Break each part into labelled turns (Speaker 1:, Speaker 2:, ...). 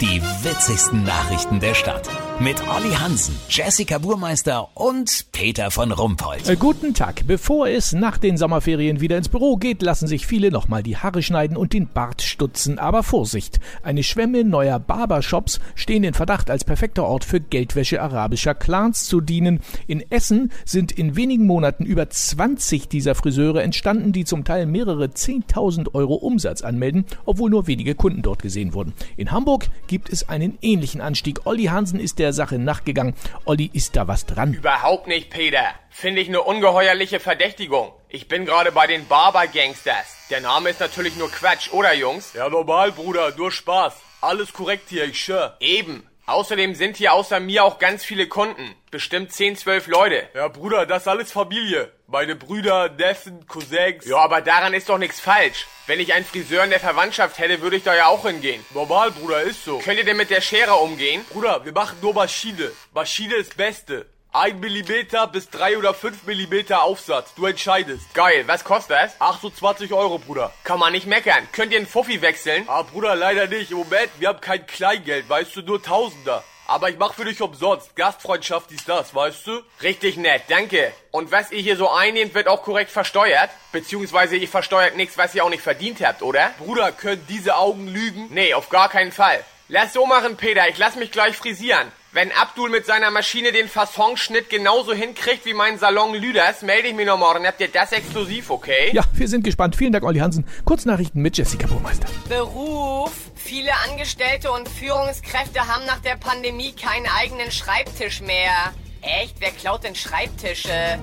Speaker 1: Die witzigsten Nachrichten der Stadt. Mit Olli Hansen, Jessica Burmeister und Peter von Rumpold.
Speaker 2: Äh, guten Tag. Bevor es nach den Sommerferien wieder ins Büro geht, lassen sich viele nochmal die Haare schneiden und den Bart stutzen. Aber Vorsicht! Eine Schwemme neuer Barbershops stehen in Verdacht, als perfekter Ort für Geldwäsche arabischer Clans zu dienen. In Essen sind in wenigen Monaten über 20 dieser Friseure entstanden, die zum Teil mehrere 10.000 Euro Umsatz anmelden, obwohl nur wenige Kunden dort gesehen wurden. In Hamburg gibt es einen ähnlichen Anstieg. Olli Hansen ist der Sache nachgegangen. Olli, ist da was dran?
Speaker 3: Überhaupt nicht, Peter. Finde ich eine ungeheuerliche Verdächtigung. Ich bin gerade bei den Barber Gangsters. Der Name ist natürlich nur Quatsch, oder Jungs?
Speaker 4: Ja, normal, Bruder, nur Spaß. Alles korrekt hier, ich schwör.
Speaker 3: Eben. Außerdem sind hier außer mir auch ganz viele Kunden. Bestimmt 10, 12 Leute.
Speaker 4: Ja, Bruder, das ist alles Familie. Meine Brüder, Neffen, Cousins.
Speaker 3: Ja, aber daran ist doch nichts falsch. Wenn ich einen Friseur in der Verwandtschaft hätte, würde ich da ja auch hingehen.
Speaker 4: Normal, Bruder, ist so.
Speaker 3: Könnt ihr denn mit der Schere umgehen?
Speaker 4: Bruder, wir machen nur Maschine. Maschine ist Beste. 1 Millimeter bis 3 oder 5 Millimeter Aufsatz. Du entscheidest.
Speaker 3: Geil, was kostet das?
Speaker 4: 28 Euro, Bruder.
Speaker 3: Kann man nicht meckern. Könnt ihr einen Fuffi wechseln?
Speaker 4: Ah, Bruder, leider nicht. Im Moment, wir haben kein Kleingeld, weißt du, nur Tausender. Aber ich mach für dich umsonst. Gastfreundschaft ist das, weißt du?
Speaker 3: Richtig nett, danke. Und was ihr hier so einnehmt, wird auch korrekt versteuert? Beziehungsweise ihr versteuert nichts, was ihr auch nicht verdient habt, oder?
Speaker 4: Bruder, können diese Augen lügen?
Speaker 3: Nee, auf gar keinen Fall. Lass so machen, Peter. Ich lass mich gleich frisieren. Wenn Abdul mit seiner Maschine den Fassonschnitt genauso hinkriegt wie mein Salon Lüders, melde ich mich noch morgen. Habt ihr das exklusiv, okay?
Speaker 2: Ja, wir sind gespannt. Vielen Dank, Olli Hansen. Kurznachrichten mit Jessica Burmeister.
Speaker 5: Beruf. Viele Angestellte und Führungskräfte haben nach der Pandemie keinen eigenen Schreibtisch mehr. Echt? Wer klaut denn Schreibtische?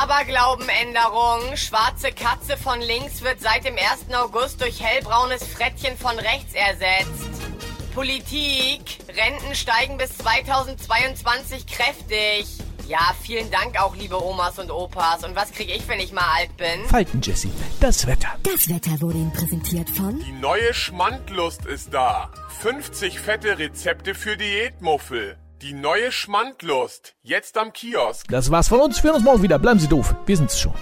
Speaker 5: Aberglaubenänderung. Schwarze Katze von links wird seit dem 1. August durch hellbraunes Frettchen von rechts ersetzt. Politik. Renten steigen bis 2022 kräftig. Ja, vielen Dank auch, liebe Omas und Opas. Und was kriege ich, wenn ich mal alt bin?
Speaker 2: Falten, Jessie. Das Wetter.
Speaker 6: Das Wetter wurde Ihnen präsentiert von...
Speaker 7: Die neue Schmandlust ist da. 50 fette Rezepte für Diätmuffel. Die neue Schmandlust. Jetzt am Kiosk.
Speaker 2: Das war's von uns. Wir hören uns morgen wieder. Bleiben Sie doof. Wir sind's schon.